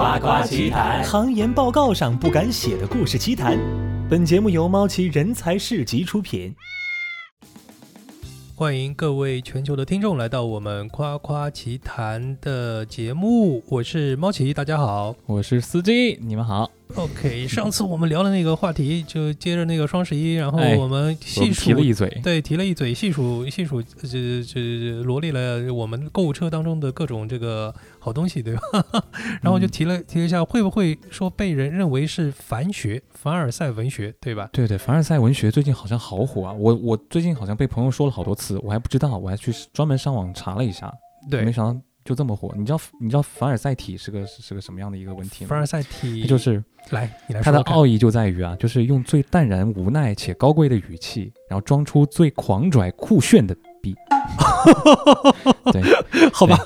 夸夸奇谈，行研报告上不敢写的故事奇谈。本节目由猫奇人才市集出品。欢迎各位全球的听众来到我们夸夸奇谈的节目，我是猫奇，大家好。我是司机，你们好。OK，上次我们聊的那个话题，就接着那个双十一，然后哎我们我细们提了数，一嘴，对，提了一嘴，细数细数，这这罗列了我们购物车当中的各种这个好东西，对吧？然后就嗯提了提了一下，会不会说被人认为是凡学、凡尔赛文学，对吧？对对，凡尔赛文学最近好像好火啊！我我最近好像被朋友说了好多次，我还不知道，我还去专门上网查了一下，对没，想到就这么火。你知道你知道凡尔赛体是个是个什么样的一个问题吗？凡尔赛体就是来，你来它说说看。的奥义就在于啊，就是用最淡然无奈且高贵的语气，然后装出最狂拽酷炫的逼。对，好吧，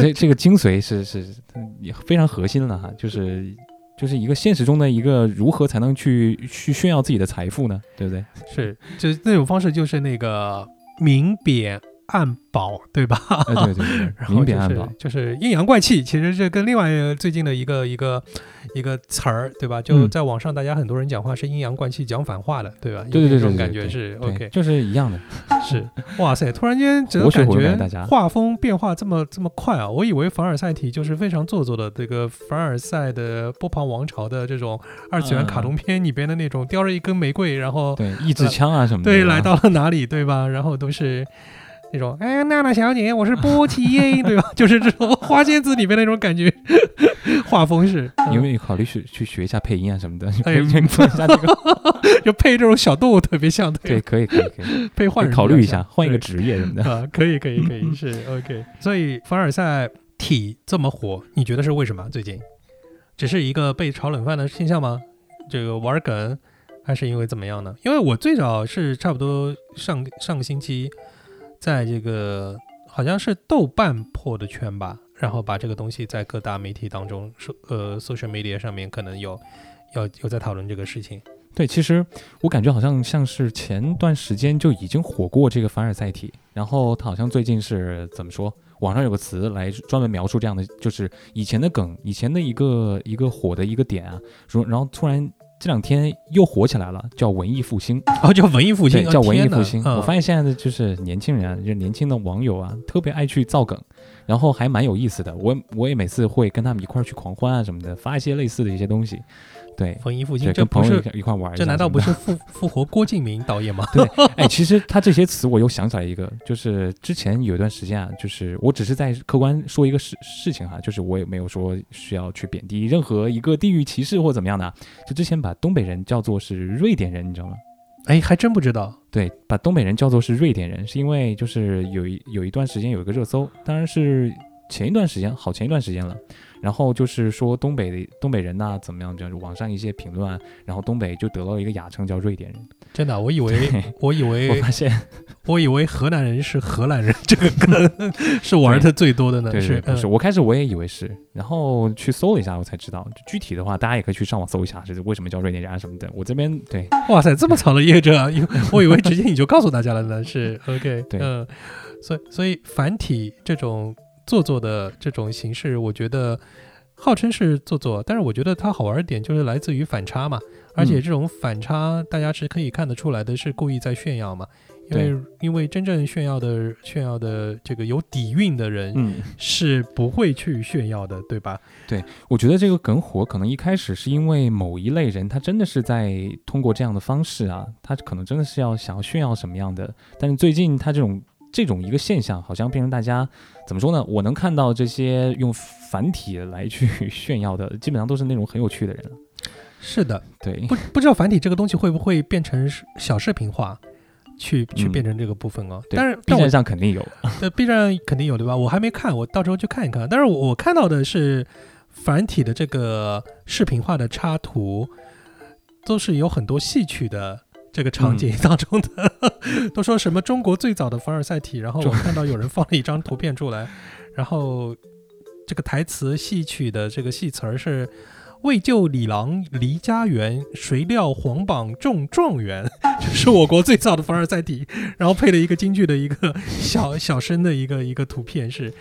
这这个精髓是是嗯也非常核心了哈，就是就是一个现实中的一个如何才能去去炫耀自己的财富呢？对不对？是，就是那种方式，就是那个明贬暗褒，对吧？哎，对对对，然后明贬暗褒就是，就是阴阳怪气，其实这跟另外最近的一个一个一个词儿，对吧？就嗯在网上，大家很多人讲话是阴阳怪气，讲反话的，对吧？对对对这种感觉是 OK，就是一样的。是哇塞！突然间，整个感觉画风变化这么这么快啊！我以为凡尔赛体就是非常做作的这个凡尔赛的波旁王朝的这种二次元卡通片里边的那种叼着一根玫瑰，然后对，一支枪啊什么的。对，来到了哪里，对吧？然后都是那种，哎，娜娜小姐，我是波奇耶，对吧？就是这种花仙子里面那种感觉，画风是，你有嗯没有考虑去去学一下配音啊什么的？哎做一下这个。就配这种小动物特别像，对，可以可以可以，配换考虑一下换一个职业什么的。啊，可以可以可以，是 OK。所以凡尔赛体这么火，你觉得是为什么？最近只是一个被炒冷饭的现象吗？这个玩梗，还是因为怎么样呢？因为我最早是差不多上上个星期，在这个好像是豆瓣破的圈吧，然后把这个东西在各大媒体当中，说呃 social media 上面可能有有有在讨论这个事情。对，其实我感觉好像像是前段时间就已经火过这个凡尔赛体，然后它好像最近是怎么说？网上有个词来专门描述这样的，就是以前的梗，以前的一个一个火的一个点啊，说然后突然这两天又火起来了，叫文艺复兴，哦，叫文艺复兴，对，叫文艺复兴。嗯我发现现在的就是年轻人啊，就是年轻的网友啊，特别爱去造梗，然后还蛮有意思的。我我也每次会跟他们一块儿去狂欢啊什么的，发一些类似的一些东西。对，文艺复兴，这不是跟朋友一块玩这难道不是复 复活郭敬明导演吗？对，哎，其实他这些词我又想起来一个，就是之前有一段时间啊，就是我只是在客观说一个事事情哈，就是我也没有说需要去贬低任何一个地域歧视或怎么样的啊，就之前把东北人叫做是瑞典人，你知道吗？哎，还真不知道。对，把东北人叫做是瑞典人，是因为就是有一有一段时间有一个热搜，当然是前一段时间，好前一段时间了。然后就是说东北的东北人呐、怎么样？就是网上一些评论啊，然后东北就得到了一个雅称叫瑞典人。真的啊，我以为我以为我发现我以为河南人是荷兰人，这个梗是玩的最多的呢。对对，是不是，嗯我开始我也以为是，然后去搜了一下，我才知道，具体的话大家也可以去上网搜一下，是为什么叫瑞典人啊什么的。我这边对哇塞，这么长的掖着啊，我以为直接你就告诉大家了呢。是 OK，对嗯，所以所以繁体这种做作的这种形式，我觉得号称是做作，但是我觉得它好玩的点就是来自于反差嘛，而且嗯这种反差大家是可以看得出来的，是故意在炫耀嘛。因为因为真正炫耀的炫耀的这个有底蕴的人嗯，是不会去炫耀的，对吧？对我觉得这个梗火可能一开始是因为某一类人，他真的是在通过这样的方式啊，他可能真的是要想要炫耀什么样的，但是最近他这种这种一个现象，好像变成大家怎么说呢？我能看到这些用繁体来去炫耀的，基本上都是那种很有趣的人。是的，对，不不知道繁体这个东西会不会变成小视频化，去去嗯变成这个部分哦。对但是 B 站上肯定有。对 B 站肯定有对吧？我还没看，我到时候去看一看。但是我我看到的是繁体的这个视频化的插图，都是有很多戏曲的。这个场景当中的、都说什么中国最早的凡尔赛体，然后我看到有人放了一张图片出来，然后这个台词戏曲的这个戏词儿是为救李郎离家园，谁料皇榜中状元，这是我国最早的凡尔赛体。然后配了一个京剧的一个小小生的一个一个图片是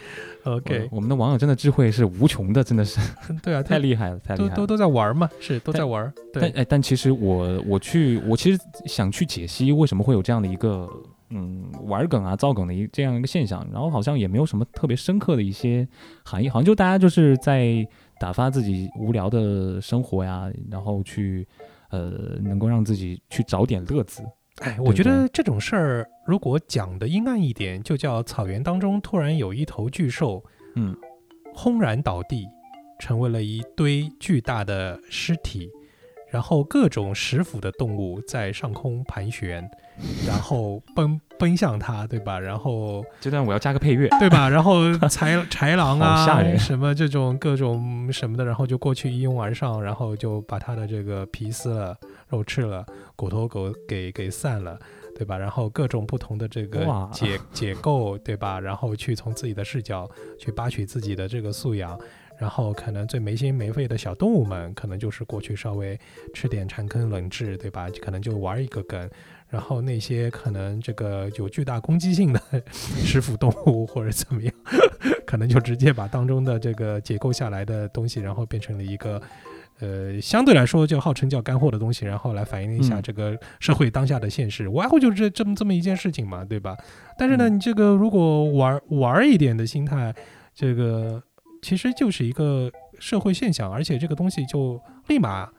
，OK，我们的网友真的智慧是无穷的，真的是对啊，太厉害了，太厉害了。都都都在玩嘛，是都在玩。但哎，但其实我我去我其实想去解析为什么会有这样的一个嗯玩梗啊造梗的一这样一个现象，然后好像也没有什么特别深刻的一些含义，好像就大家就是在。打发自己无聊的生活呀，然后去，呃，能够让自己去找点乐子。哎，我觉得这种事儿，如果讲的阴暗一点，就叫草原当中突然有一头巨兽，嗯，轰然倒地，成为了一堆巨大的尸体。然后各种食腐的动物在上空盘旋，然后奔 奔向它，对吧？然后这段我要加个配乐，对吧？然后豺豺狼啊，什么这种各种什么的，然后就过去一拥而上，然后就把它的这个皮撕了，肉吃了，骨头狗给给散了，对吧？然后各种不同的这个解解构，对吧？然后去从自己的视角去扒取自己的这个素养。然后可能最没心没肺的小动物们，可能就是过去稍微吃点残羹冷炙，对吧？可能就玩一个梗。然后那些可能这个有巨大攻击性的 食腐动物或者怎么样，可能就直接把当中的这个解构下来的东西，然后变成了一个呃相对来说就号称叫干货的东西，然后来反映一下这个社会当下的现实。无外乎就是这这么这么一件事情嘛，对吧？但是呢，你这个如果玩玩一点的心态，这个。其实就是一个社会现象，而且这个东西就立马，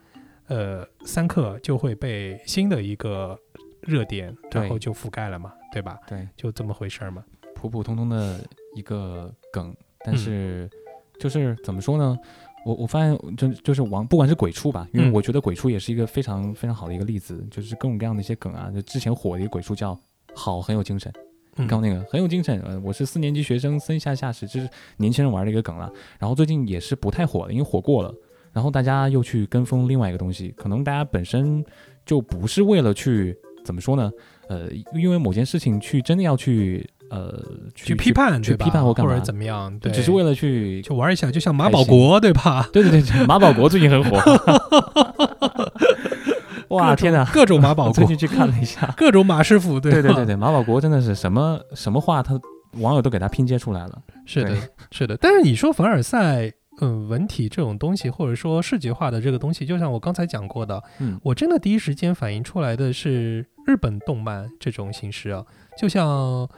呃，三克就会被新的一个热点，然后就覆盖了嘛，对吧？对，就这么回事儿嘛。普普通通的一个梗，但是就是怎么说呢？我我发现就就是王，不管是鬼畜吧，因为我觉得鬼畜也是一个非常非常好的一个例子，就是各种各样的一些梗啊，就之前火的一个鬼畜叫好很有精神。刚那个很有精神，呃，我是四年级学生，森下夏实，这是年轻人玩的一个梗了。然后最近也是不太火了，因为火过了，然后大家又去跟风另外一个东西，可能大家本身就不是为了去怎么说呢？呃，因为某件事情去真的要去呃去批判，去批判或或者怎么样，对，只是为了去就玩一下，就像马保国对吧？对对对，马保国最近很火。哇天哪！各种马保 国，最近去看了一下，各种马师傅，对对对对，马保国真的是什么什么话，他网友都给他拼接出来了。是的，是的。但是你说凡尔赛，嗯，文体这种东西，或者说视觉化的这个东西，就像我刚才讲过的，嗯，我真的第一时间反映出来的是日本动漫这种形式啊，就像《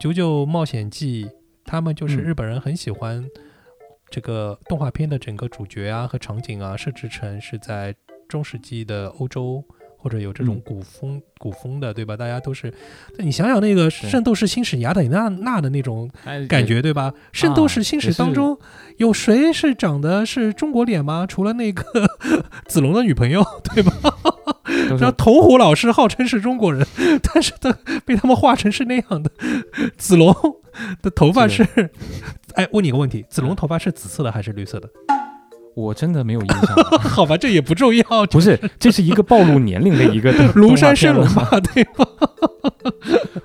九九冒险记》，他们就是日本人很喜欢这个动画片的整个主角啊和场景啊设置成是在。中世纪的欧洲，或者有这种古风、古风的，对吧？大家都是，你想想那个《圣斗士星矢》雅典娜娜的那种感觉，对吧？《圣斗士星矢》当中有谁是长的是中国脸吗？除了那个 子龙的女朋友，对吧？然后童虎老师号称是中国人，但是他被他们画成是那样的。子龙的头发是 哎，问你个问题：子龙头发是紫色的还是绿色的？我真的没有印象，好吧，这也不重要。不是，这是一个暴露年龄的一个 庐山升龙吧，对吧？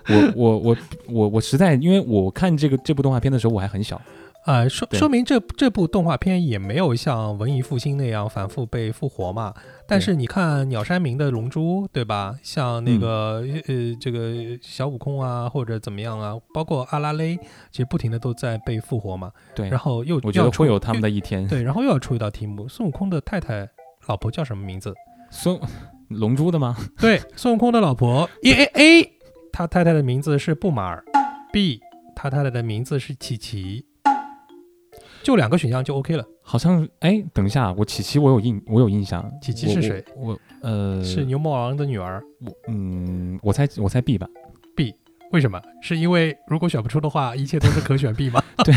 我我我我我实在，因为我看这个这部动画片的时候我还很小。啊，说说明这这部动画片也没有像文艺复兴那样反复被复活嘛。但是你看鸟山明的《龙珠》，对吧？像那个呃这个小悟空啊，或者怎么样啊，包括阿拉蕾，其实不停的都在被复活嘛。对。然后又我觉得会有他们的一天。对，然后又要出一道题目：孙悟空的太太老婆叫什么名字？孙龙珠的吗？对，孙悟空的老婆 A A A，他太太的名字是布马尔；B，他太太的名字是琪琪。就两个选项就 OK 了，好像哎，等一下，我琪琪我有印我有印象，琪琪是谁？我呃是牛魔王的女儿。我嗯，我猜我猜 B 吧，B 为什么？是因为如果选不出的话，一切都是可选 B 吗？对，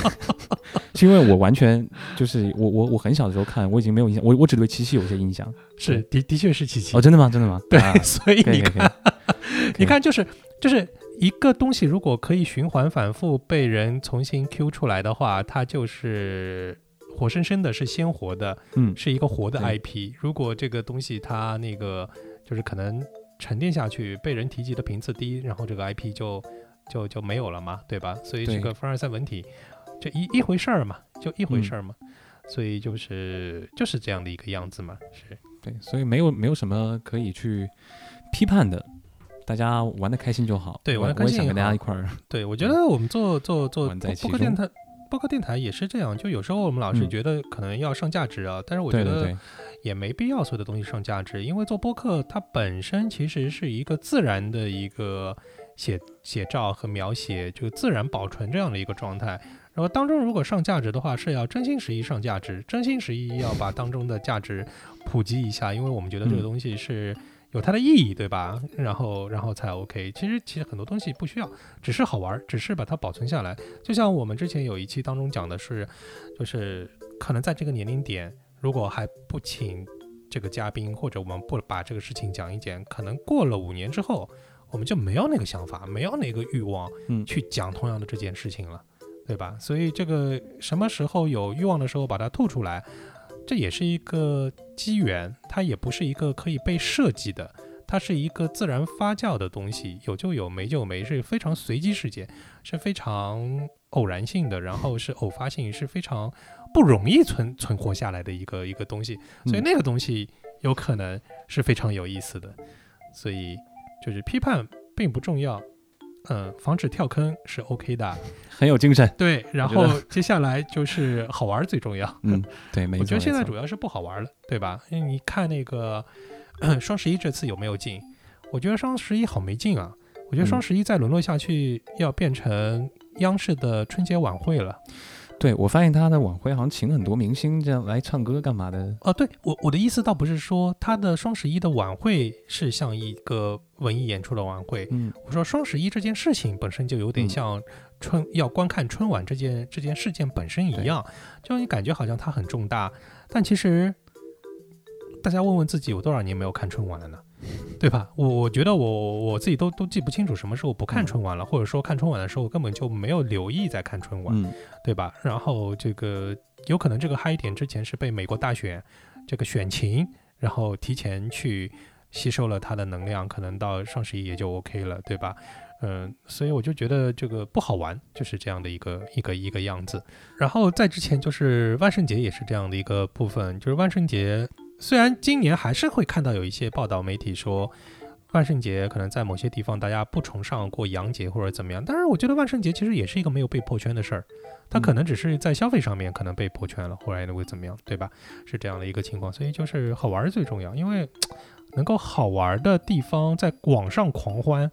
是因为我完全就是我我我很小的时候看，我已经没有印象，我我只对琪琪有些印象。是的的确是琪琪哦，真的吗？真的吗？对，所以你看，你看就是就是。一个东西如果可以循环反复被人重新 Q 出来的话，它就是活生生的，是鲜活的，嗯，是一个活的 IP。如果这个东西它那个就是可能沉淀下去，被人提及的频次低，然后这个 IP 就就就没有了嘛，对吧？所以这个凡尔赛文体就一一回事儿嘛，就一回事儿嘛。所以就是就是这样的一个样子嘛，是对，所以没有没有什么可以去批判的，大家玩的开心就好。对玩的开我也想跟大家一块儿，对，我觉得我们做做做播客电台，播客电台也是这样。就有时候我们老是嗯觉得可能要上价值啊，但是我觉得也没必要所有的东西上价值，因为做播客它本身其实是一个自然的一个写写照和描写，就自然保存这样的一个状态。然后当中如果上价值的话，是要真心实意上价值，真心实意要把当中的价值普及一下，因为我们觉得这个嗯东西是有它的意义，对吧？然后然后才 OK。其实其实很多东西不需要，只是好玩儿，只是把它保存下来。就像我们之前有一期当中讲的是，就是可能在这个年龄点，如果还不请这个嘉宾，或者我们不把这个事情讲一讲，可能过了五年之后，我们就没有那个想法，没有那个欲望嗯去讲同样的这件事情了，对吧？所以这个什么时候有欲望的时候把它吐出来，这也是一个机缘，它也不是一个可以被设计的。它是一个自然发酵的东西，有就有，没就没，是非常随机事件，是非常偶然性的，然后是偶发性，是非常不容易存存活下来的一个一个东西，所以嗯那个东西有可能是非常有意思的，所以就是批判并不重要，嗯，防止跳坑是 OK 的，很有精神。对，然后接下来就是好玩最重要，嗯，对，没错。我觉得现在主要是不好玩了，对吧？因为你看那个 双十一这次有没有劲？我觉得双十一好没劲啊！我觉得双嗯十一再沦落下去，要变成央视的春节晚会了。对我发现他的晚会好像请很多明星这样来唱歌干嘛的。哦，对我我的意思倒不是说他的双十一的晚会是像一个文艺演出的晚会，嗯。我说双十一这件事情本身就有点嗯。像春、要观看春晚这件这件事件本身一样，就你感觉好像它很重大，但其实大家问问自己，有多少年没有看春晚了呢？对吧？我我觉得我我自己都都记不清楚什么时候不看嗯春晚了，或者说看春晚的时候根本就没有留意在看春晚。嗯对吧？然后这个有可能这个嗨点之前是被美国大选这个选情，然后提前去吸收了它的能量，可能到双十一也就 OK 了，对吧？嗯，所以我就觉得这个不好玩，就是这样的一个一个一个样子。然后在之前就是万圣节也是这样的一个部分，就是万圣节虽然今年还是会看到有一些报道媒体说。万圣节可能在某些地方大家不崇尚过洋节或者怎么样，但是我觉得万圣节其实也是一个没有被破圈的事儿，它可能只是在消费上面可能被破圈了，或者会怎么样，对吧？是这样的一个情况，所以就是好玩儿最重要，因为 能够好玩儿的地方在网上狂欢，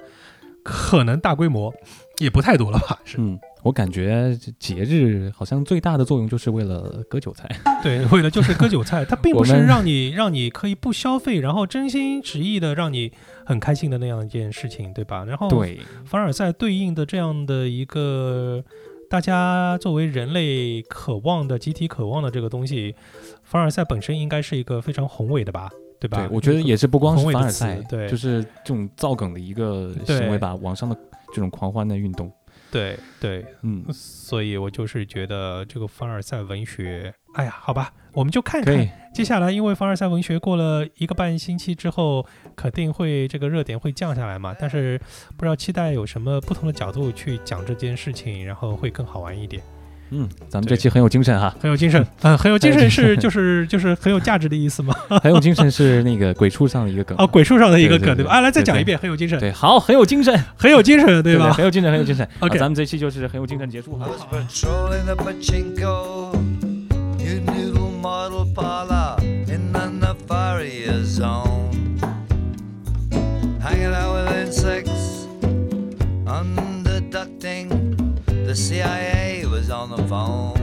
可能大规模也不太多了吧？是嗯，我感觉这节日好像最大的作用就是为了割韭菜。对，为了就是割韭菜，它并不是让你让你可以不消费，然后真心实意的让你很开心的那样一件事情，对吧？然后对，凡尔赛对应的这样的一个大家作为人类渴望的集体渴望的这个东西，凡尔赛本身应该是一个非常宏伟的吧，对吧？对，我觉得也是不光是凡尔赛，对就是这种造梗的一个行为吧，网上的这种狂欢的运动。对对，嗯，所以我就是觉得这个凡尔赛文学，哎呀，好吧，我们就看看，接下来，因为凡尔赛文学过了一个半星期之后，肯定会这个热点会降下来嘛。但是不知道期待有什么不同的角度去讲这件事情，然后会更好玩一点，嗯，咱们这期很有精神哈，很有精神。嗯，很有精神是就是就是很有价值的意思吗？很有精神是那个鬼畜上的一个梗哦，。鬼畜上的一个梗，对吧？啊，来再讲一遍，很有精神，对，好，很有精神，很有精神，对吧？很有精神，很有精神。OK 咱们这期就是很有精神结束哈 was。patrolling the pachinko, new noodle model parlor in the Nefaria zone. Hanging out with insects, underducting. The CIA on the phone.